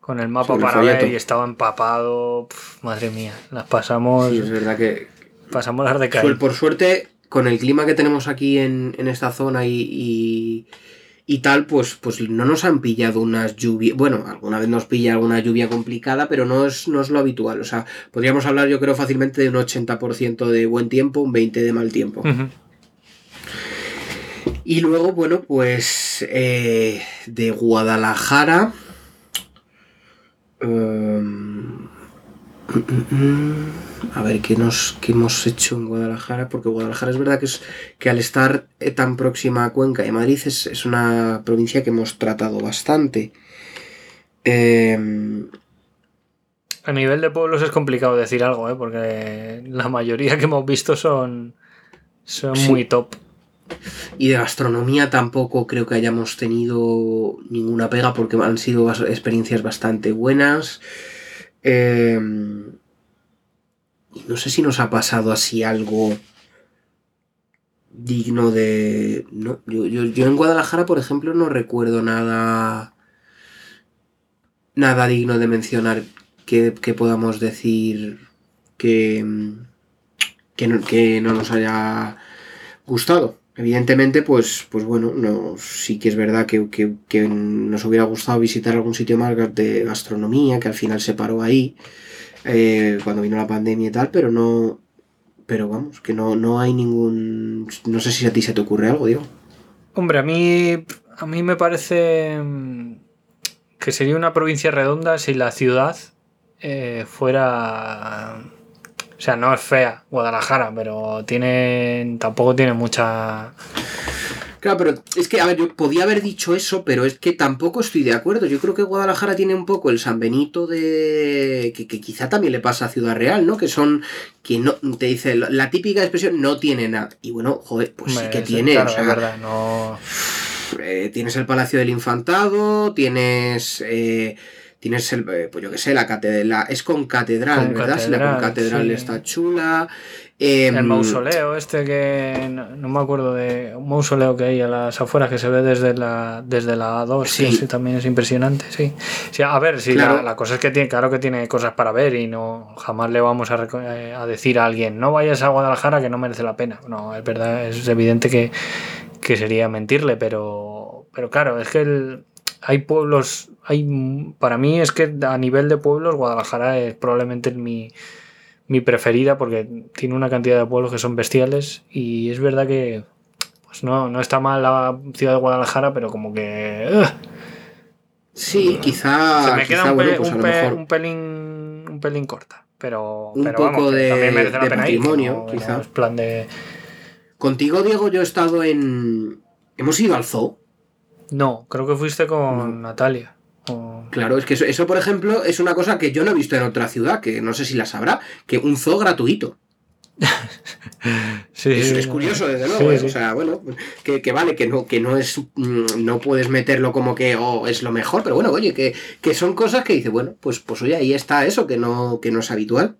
Speaker 1: con el mapa para ver y estaba empapado. madre mía, las pasamos.
Speaker 2: Sí, es verdad que.
Speaker 1: Pasamos las de caer.
Speaker 2: Por suerte, con el clima que tenemos aquí en, en esta zona y y tal, pues, pues no nos han pillado unas lluvias. Bueno, alguna vez nos pilla alguna lluvia complicada, pero no es, no es lo habitual. O sea, podríamos hablar, yo creo, fácilmente de un 80% de buen tiempo, un 20% de mal tiempo. Y luego, bueno, pues eh, de Guadalajara. Em, a ver, ¿qué, nos, hemos hecho en Guadalajara? Porque Guadalajara es verdad que, es, que al estar eh, tan próxima a Cuenca y Madrid es, una provincia que hemos tratado bastante. Em,
Speaker 1: a nivel de pueblos es complicado decir algo, ¿eh? porque la mayoría que hemos visto son, son muy top.
Speaker 2: Y de gastronomía tampoco creo que hayamos tenido ninguna pega porque han sido experiencias bastante buenas. Em, no sé si nos ha pasado así algo digno de... No, yo, yo, yo en Guadalajara, por ejemplo, no recuerdo nada... Nada digno de mencionar que, que podamos decir que, que, no, que no nos haya gustado. Evidentemente, pues, pues bueno, no, sí que es verdad que, que, nos hubiera gustado visitar algún sitio más de gastronomía, que al final se paró ahí, eh, cuando vino la pandemia y tal, pero no, pero vamos, que no, no hay ningún... No sé si a ti se te ocurre algo, digo.
Speaker 1: Hombre, a mí, a mí me parece mm, que sería una provincia redonda si la ciudad eh, fuera... O sea, no es fea Guadalajara, pero tiene tampoco tiene mucha
Speaker 2: Claro, pero es que, a ver, yo podía haber dicho eso, pero es que tampoco estoy de acuerdo. Yo creo que Guadalajara tiene un poco el San Benito de. que, que quizá también le pasa a Ciudad Real, ¿no? Que son. que no. te dice la típica expresión no tiene nada. Y bueno, joder, pues sí que tiene.
Speaker 1: Claro,
Speaker 2: o sea,
Speaker 1: es verdad, no.
Speaker 2: eh, tienes el Palacio del Infantado, tienes. eh, Tienes el, eh, pues yo qué sé, la catedral, es con catedral,
Speaker 1: Con
Speaker 2: ¿verdad? la
Speaker 1: catedral,
Speaker 2: concatedral
Speaker 1: sí.
Speaker 2: está chula. Em,
Speaker 1: El mausoleo este que no, no me acuerdo de un mausoleo que hay a las afueras que se ve desde la desde la 2
Speaker 2: Sí.
Speaker 1: también es impresionante sí, Sí, a ver sí
Speaker 2: Claro.
Speaker 1: la, la cosa es que tiene claro que tiene cosas para ver y no jamás le vamos a, eh, a decir a alguien no vayas a Guadalajara que no merece la pena no es verdad es evidente que, que sería mentirle pero pero claro es que el- hay pueblos hay para mí es que a nivel de pueblos Guadalajara es probablemente mi mi preferida porque tiene una cantidad de pueblos que son bestiales y es verdad que pues no, no está mal la ciudad de Guadalajara, pero como que
Speaker 2: Sí, quizá.
Speaker 1: se me queda un,
Speaker 2: bueno, pues
Speaker 1: un
Speaker 2: mejor.
Speaker 1: pelín un pelín corta, pero,
Speaker 2: Un
Speaker 1: pero
Speaker 2: poco
Speaker 1: vamos,
Speaker 2: de-
Speaker 1: también merece la
Speaker 2: de
Speaker 1: pena ir, que
Speaker 2: patrimonio, quizá.
Speaker 1: no es plan de
Speaker 2: Contigo, Diego, yo he estado en. Hemos ido al zoo.
Speaker 1: No, creo que fuiste con Natalia. o-
Speaker 2: Claro, es que eso, eso, por ejemplo, es una cosa que yo no he visto en otra ciudad, que no sé si la sabrá, que un zoo gratuito.
Speaker 1: Sí,
Speaker 2: Es, curioso, desde luego. ¿eh?
Speaker 1: sí.
Speaker 2: O sea, bueno, que, que vale, que no, que no es. mm, No puedes meterlo como que oh, es lo mejor, pero bueno, oye, que, que son cosas que dice, bueno, pues, pues oye, ahí está eso, que no, que no es habitual.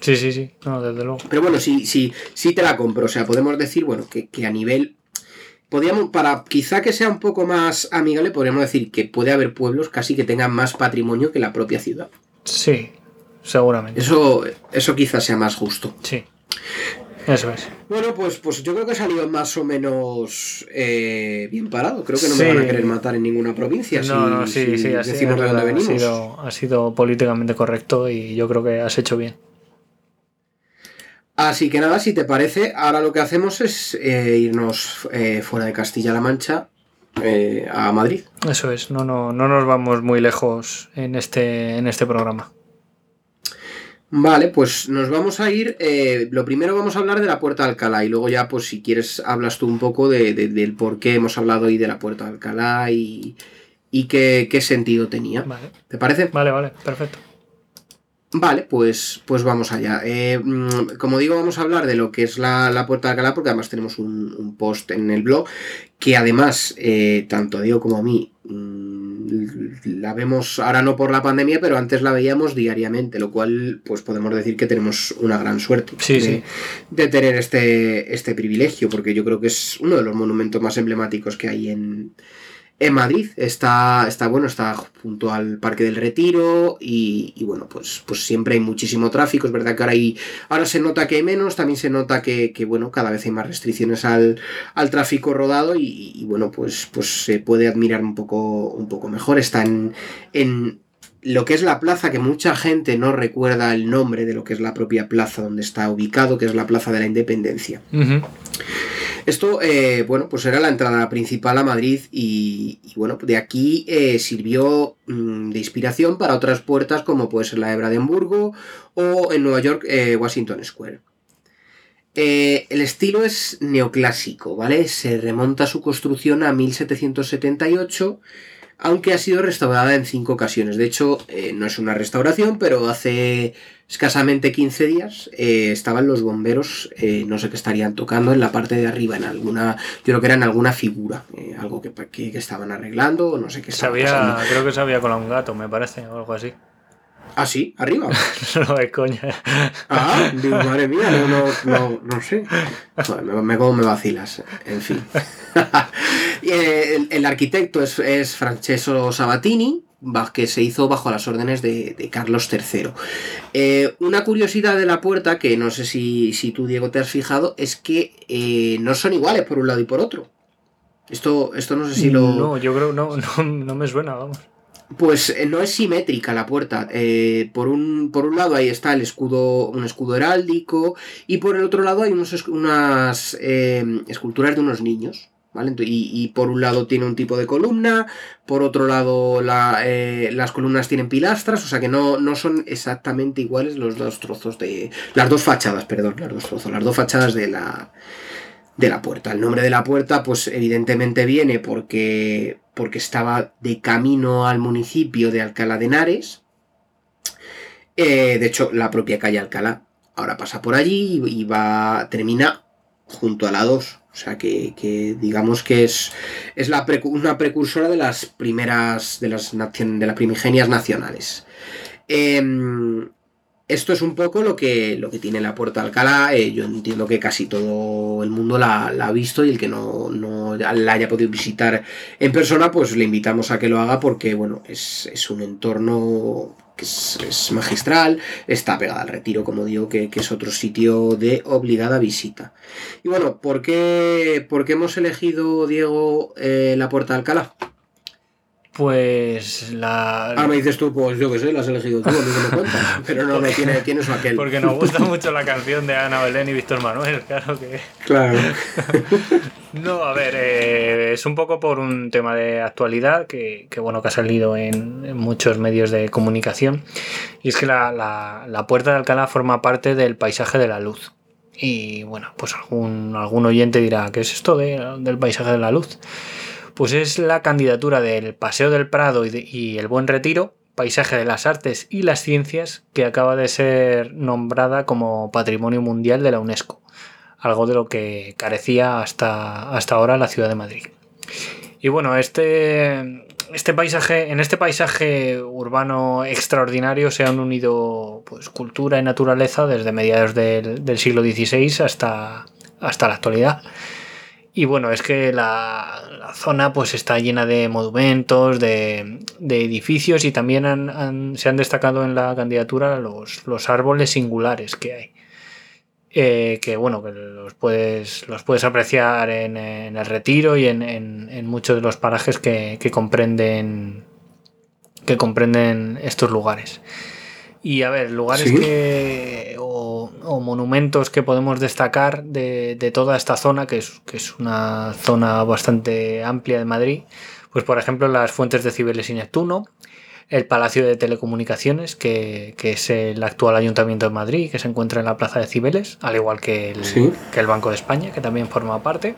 Speaker 1: Sí, sí, sí, no, desde luego.
Speaker 2: Pero bueno, sí, sí, sí te la compro. O sea, podemos decir, bueno, que, que a nivel. Podríamos, para quizá que sea un poco más amigable, podríamos decir que puede haber pueblos casi que tengan más patrimonio que la propia ciudad.
Speaker 1: Sí, seguramente.
Speaker 2: Eso, eso quizás sea más justo.
Speaker 1: Sí. Eso es.
Speaker 2: Bueno, pues, pues yo creo que ha salido más o menos eh, bien parado. Creo que no
Speaker 1: Sí.
Speaker 2: me van a querer matar en ninguna provincia.
Speaker 1: No,
Speaker 2: si,
Speaker 1: no, sí,
Speaker 2: si
Speaker 1: sí,
Speaker 2: decimos de dónde
Speaker 1: verdad, ha
Speaker 2: venimos.
Speaker 1: sido, ha sido políticamente correcto y yo creo que has hecho bien.
Speaker 2: Así que nada, si te parece, ahora lo que hacemos es eh, irnos eh, fuera de Castilla-La Mancha eh, a Madrid.
Speaker 1: Eso es, no, no, no nos vamos muy lejos en este, en este programa.
Speaker 2: Vale, pues nos vamos a ir. eh, lo primero vamos a hablar de la Puerta de Alcalá y luego ya, pues si quieres, hablas tú un poco de, de- del por qué hemos hablado hoy de la Puerta de Alcalá y, y qué, qué sentido tenía.
Speaker 1: Vale,
Speaker 2: ¿Te parece?
Speaker 1: vale, vale, perfecto.
Speaker 2: Vale, pues, pues vamos allá. Eh, mm, como digo, vamos a hablar de lo que es la, la Puerta de Alcalá, porque además tenemos un, un post en el blog, que además, eh, tanto a Diego como a mí, mm, la vemos ahora no por la pandemia, pero antes la veíamos diariamente, lo cual, pues podemos decir que tenemos una gran suerte
Speaker 1: Sí,
Speaker 2: de,
Speaker 1: sí.
Speaker 2: de tener este, este privilegio, porque yo creo que es uno de los monumentos más emblemáticos que hay en, en Madrid. Está, está bueno, está junto al Parque del Retiro y, bueno, pues, pues siempre hay muchísimo tráfico. Es verdad que ahora, hay, ahora se nota que hay menos, también se nota que, que, bueno, cada vez hay más restricciones al, al tráfico rodado y, bueno, pues, pues se puede admirar un poco, un poco mejor. Está en, en lo que es la plaza, que mucha gente no recuerda el nombre de lo que es la propia plaza donde está ubicado, que es la Plaza de la Independencia. Esto, eh, bueno, pues era la entrada principal a Madrid y, bueno, de aquí eh, sirvió mm, de inspiración para otras puertas como puede ser la de Brandenburgo o en Nueva York eh, Washington Square. El estilo es neoclásico, ¿vale? Se remonta su construcción a 1778, aunque ha sido restaurada en cinco ocasiones. De hecho, no es una restauración, pero hace escasamente 15 días eh, estaban los bomberos, eh, no sé qué estarían tocando en la parte de arriba, en alguna, yo creo que era en alguna figura, eh, algo que, que, que, estaban arreglando, o no sé qué pasando.
Speaker 1: creo que se había colado un gato, me parece, o algo así.
Speaker 2: Ah, sí, arriba.
Speaker 1: no es coña.
Speaker 2: Ah, digo, madre mía, no, no, no, no sé. Me, como me vacilas, en fin. Eh, el, el arquitecto es, es Francesco Sabatini, ba- que se hizo bajo las órdenes de, de Carlos III. Eh, una curiosidad de la puerta, que no sé si, si tú, Diego, te has fijado, es que eh, no son iguales por un lado y por otro. Esto, esto no sé si lo...
Speaker 1: No, yo creo no, no, no me suena, vamos.
Speaker 2: Pues eh, no es simétrica la puerta. Eh, por, un, por un lado ahí está el escudo, un escudo heráldico y por el otro lado hay unos, unas eh, esculturas de unos niños. ¿vale? Y, y por un lado tiene un tipo de columna, por otro lado la, las columnas tienen pilastras, o sea que no, no son exactamente iguales los dos trozos de... Las dos fachadas, perdón, las dos trozos, las dos fachadas de la, de la puerta. El nombre de la puerta, pues evidentemente viene porque, porque estaba de camino al municipio de Alcalá de Henares. Eh, de hecho, la propia calle Alcalá ahora pasa por allí y, va, termina junto a la 2. O sea que, digamos que es, es la una precursora de las primeras, de las, de las primigenias nacionales. Em, esto es un poco lo que, lo que tiene la Puerta de Alcalá. eh, yo entiendo que casi todo el mundo la, ha visto y el que no, no la haya podido visitar en persona, pues le invitamos a que lo haga porque, bueno, es, es un entorno que es, es magistral, está pegada al retiro, como digo, que, que es otro sitio de obligada visita. Y bueno, ¿por qué, por qué hemos elegido, Diego, eh, la Puerta de Alcalá?
Speaker 1: Pues la.
Speaker 2: Ahora me dices tú, pues yo que sé, la has elegido tú, a mí que me cuentas. Pero no, no, tiene, tiene su aquel.
Speaker 1: Porque nos gusta mucho la canción de Ana Belén y Víctor Manuel, claro que.
Speaker 2: Claro.
Speaker 1: No, a ver, eh, es un poco por un tema de actualidad que, que, bueno, que ha salido en, en muchos medios de comunicación. Y es que la, la- la Puerta de Alcalá forma parte del paisaje de la luz. Y bueno, pues algún, algún oyente dirá, ¿qué es esto de- del paisaje de la luz? Pues es la candidatura del Paseo del Prado y, el Buen Retiro, paisaje de las artes y las ciencias, que acaba de ser nombrada como Patrimonio Mundial de la UNESCO algo de lo que carecía hasta, hasta ahora la ciudad de Madrid. Y bueno, este, este paisaje, en este paisaje urbano extraordinario se han unido pues, cultura y naturaleza desde mediados del, del siglo XVI hasta, hasta la actualidad. Y bueno, es que la, la zona pues está llena de monumentos, de, de edificios y también han- han- se han destacado en la candidatura los, los árboles singulares que hay eh, que bueno, que los puedes, los puedes apreciar en, en el retiro y en, en- en muchos de los parajes que, que comprenden que comprenden estos lugares. Y a ver, lugares
Speaker 2: Sí.
Speaker 1: que. O, o monumentos que podemos destacar de, de toda esta zona, que es, que es una zona bastante amplia de Madrid. Pues por ejemplo, las fuentes de Cibeles y Neptuno, el Palacio de Telecomunicaciones, que, que es el actual Ayuntamiento de Madrid, que se encuentra en la Plaza de Cibeles, al igual que el,
Speaker 2: Sí.
Speaker 1: que el Banco de España, que también forma parte.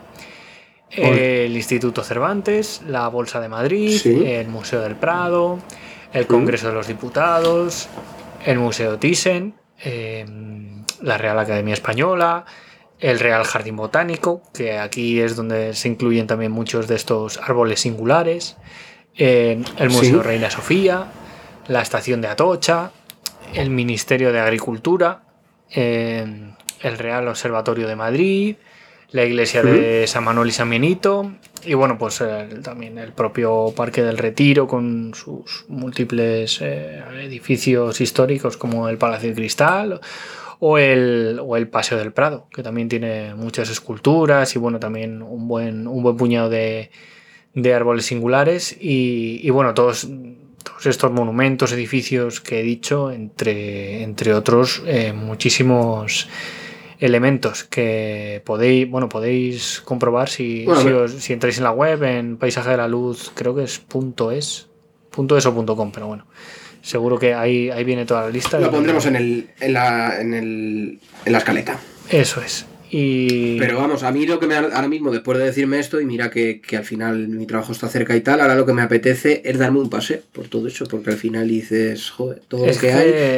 Speaker 1: El Instituto Cervantes, la Bolsa de Madrid,
Speaker 2: Sí.
Speaker 1: el Museo del Prado, el Congreso de los Diputados, el Museo Thyssen, eh, la Real Academia Española, el Real Jardín Botánico, que aquí es donde se incluyen también muchos de estos árboles singulares, eh, el Museo
Speaker 2: Sí.
Speaker 1: Reina Sofía, la Estación de Atocha, el Ministerio de Agricultura, eh, el Real Observatorio de Madrid, la iglesia de San Manuel y San Benito, y bueno, pues el- también el propio Parque del Retiro con sus múltiples eh, edificios históricos como el Palacio de Cristal o el, o el Paseo del Prado, que también tiene muchas esculturas y bueno, también un buen, un buen puñado de, de árboles singulares y, y bueno, todos, todos estos monumentos, edificios que he dicho, entre, entre otros, eh, muchísimos elementos que podéis, bueno, podéis comprobar si,
Speaker 2: Bueno,
Speaker 1: si, os- si entráis en la web, en Paisaje de la Luz, creo que es punto .es, punto .es o punto .com, pero bueno, seguro que ahí, ahí viene toda la lista.
Speaker 2: Lo pondremos en, el, en, la, en, el, en la escaleta.
Speaker 1: Eso es. Y...
Speaker 2: Pero vamos, a mí lo que me ahora mismo, después de decirme esto, y mira que, que al final mi trabajo está cerca y tal, ahora lo que me apetece es darme un pase por todo eso, porque al final dices, joder, todo
Speaker 1: Es
Speaker 2: lo que,
Speaker 1: que-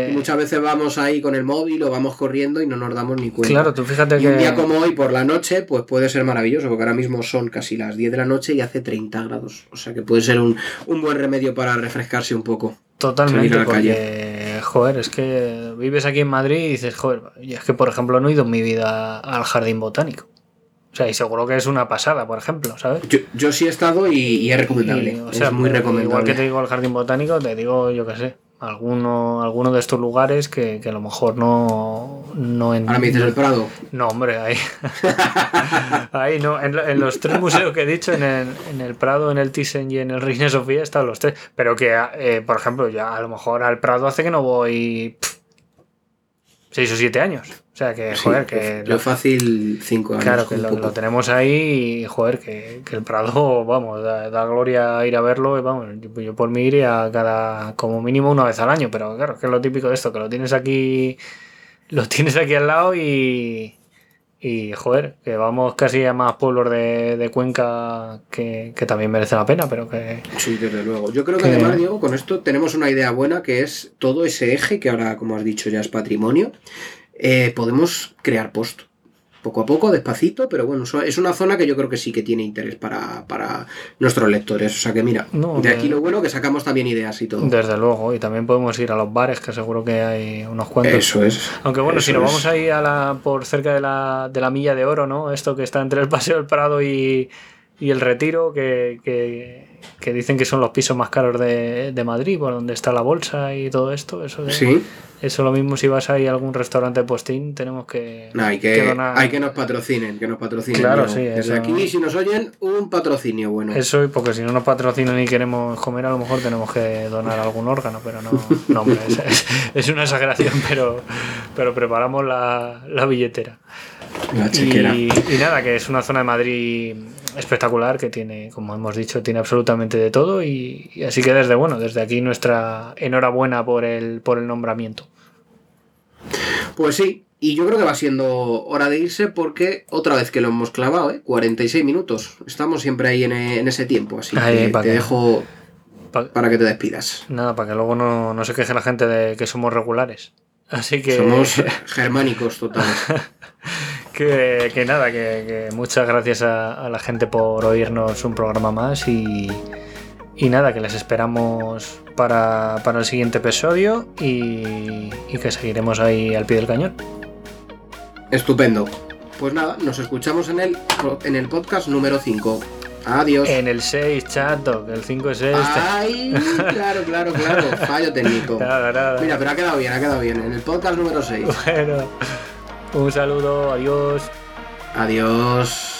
Speaker 2: hay. muchas veces vamos ahí con el móvil o vamos corriendo y no nos damos ni cuenta.
Speaker 1: Claro, tú fíjate
Speaker 2: Y
Speaker 1: que...
Speaker 2: un día como hoy por la noche, pues puede ser maravilloso, porque ahora mismo son casi las 10 de la noche y hace 30 grados. O sea que puede ser un, un buen remedio para refrescarse un poco.
Speaker 1: Totalmente,
Speaker 2: salir a la
Speaker 1: porque joder, es que vives aquí en Madrid y dices, joder, y es que por ejemplo no he ido en mi vida al jardín botánico. O sea, y seguro que es una pasada, por ejemplo, ¿sabes?
Speaker 2: Yo, yo sí he estado y, y es recomendable.
Speaker 1: Y, o sea,
Speaker 2: es muy
Speaker 1: pero
Speaker 2: recomendable.
Speaker 1: Igual que te digo el jardín botánico, te digo, yo qué sé, alguno, alguno de estos lugares que, que a lo mejor no, no en,
Speaker 2: Ahora me dices el Prado.
Speaker 1: No, hombre, ahí. ahí no. En, lo- en los tres museos que he dicho, en el, en el Prado, en el Thyssen y en el Reina Sofía, están los tres. Pero que, eh, por ejemplo, ya a lo mejor al Prado hace que no voy. pff, seis o siete años. O sea que,
Speaker 2: Sí,
Speaker 1: joder, que.
Speaker 2: yo fácil cinco años.
Speaker 1: Claro, que lo, lo tenemos ahí y, joder, que, que el Prado, vamos, da, da gloria ir a verlo y, vamos, yo, yo por mí iría cada, como mínimo una vez al año, pero claro, que es lo típico de esto, que lo tienes aquí, lo tienes aquí al lado y, y joder, que vamos casi a más pueblos de, de Cuenca que, que también merece la pena, pero que...
Speaker 2: Sí, desde luego. Yo creo que
Speaker 1: Que-
Speaker 2: además, Diego, con esto tenemos una idea buena que es todo ese eje que ahora, como has dicho, ya es patrimonio. eh, podemos crear post. Poco a poco, despacito, pero bueno, es una zona que yo creo que sí que tiene interés para, para nuestros lectores. O sea que mira,
Speaker 1: No,
Speaker 2: de aquí lo bueno que sacamos también ideas y todo.
Speaker 1: Desde luego, y también podemos ir a los bares, que seguro que hay unos cuantos.
Speaker 2: Eso es.
Speaker 1: Aunque bueno, si nos
Speaker 2: es.
Speaker 1: vamos ahí a la, por cerca de la, de la milla de oro, ¿no? Esto que está entre el Paseo del Prado y, y el Retiro, que, que, que dicen que son los pisos más caros de, de Madrid, por donde está la bolsa y todo esto. Eso, de-
Speaker 2: Sí,
Speaker 1: eso lo mismo si vas ahí a algún restaurante postín, tenemos que,
Speaker 2: no, hay, que,
Speaker 1: donar-
Speaker 2: hay que nos patrocinen, que nos patrocinen.
Speaker 1: Claro, sí,
Speaker 2: Desde
Speaker 1: eso-
Speaker 2: aquí, si nos oyen, un patrocinio bueno.
Speaker 1: Eso, y porque si no nos patrocinan y queremos comer, a lo mejor tenemos que donar algún órgano, pero no, no hombre, es, es- es una exageración, pero, pero preparamos la, la billetera.
Speaker 2: La.
Speaker 1: Y, y nada, que es una zona de Madrid espectacular que tiene, como hemos dicho, tiene absolutamente de todo y, y así que desde bueno, desde aquí nuestra enhorabuena por el por el nombramiento.
Speaker 2: Pues sí, y yo creo que va siendo hora de irse porque otra vez que lo hemos clavado, ¿eh? 46 minutos. Estamos siempre ahí en, en ese tiempo, así
Speaker 1: Ahí,
Speaker 2: que te
Speaker 1: que-
Speaker 2: dejo
Speaker 1: Pa-
Speaker 2: para que te despidas.
Speaker 1: nada, para que luego no, no se queje la gente de que somos regulares. Así que,
Speaker 2: Somos germánicos totales.
Speaker 1: que, que nada, que, que muchas gracias a, a la gente por oírnos un programa más y, y nada, que les esperamos para, para el siguiente episodio y, y que seguiremos ahí al pie del cañón.
Speaker 2: Estupendo. Pues nada, nos escuchamos en el, en el podcast número 5. Adiós.
Speaker 1: En el 6, chato, que el 5 es este.
Speaker 2: Ay, claro, claro, claro. Fallo técnico.
Speaker 1: Nada, nada.
Speaker 2: Mira, pero ha quedado bien, ha quedado bien. En el podcast número 6.
Speaker 1: Bueno, un saludo, adiós.
Speaker 2: Adiós.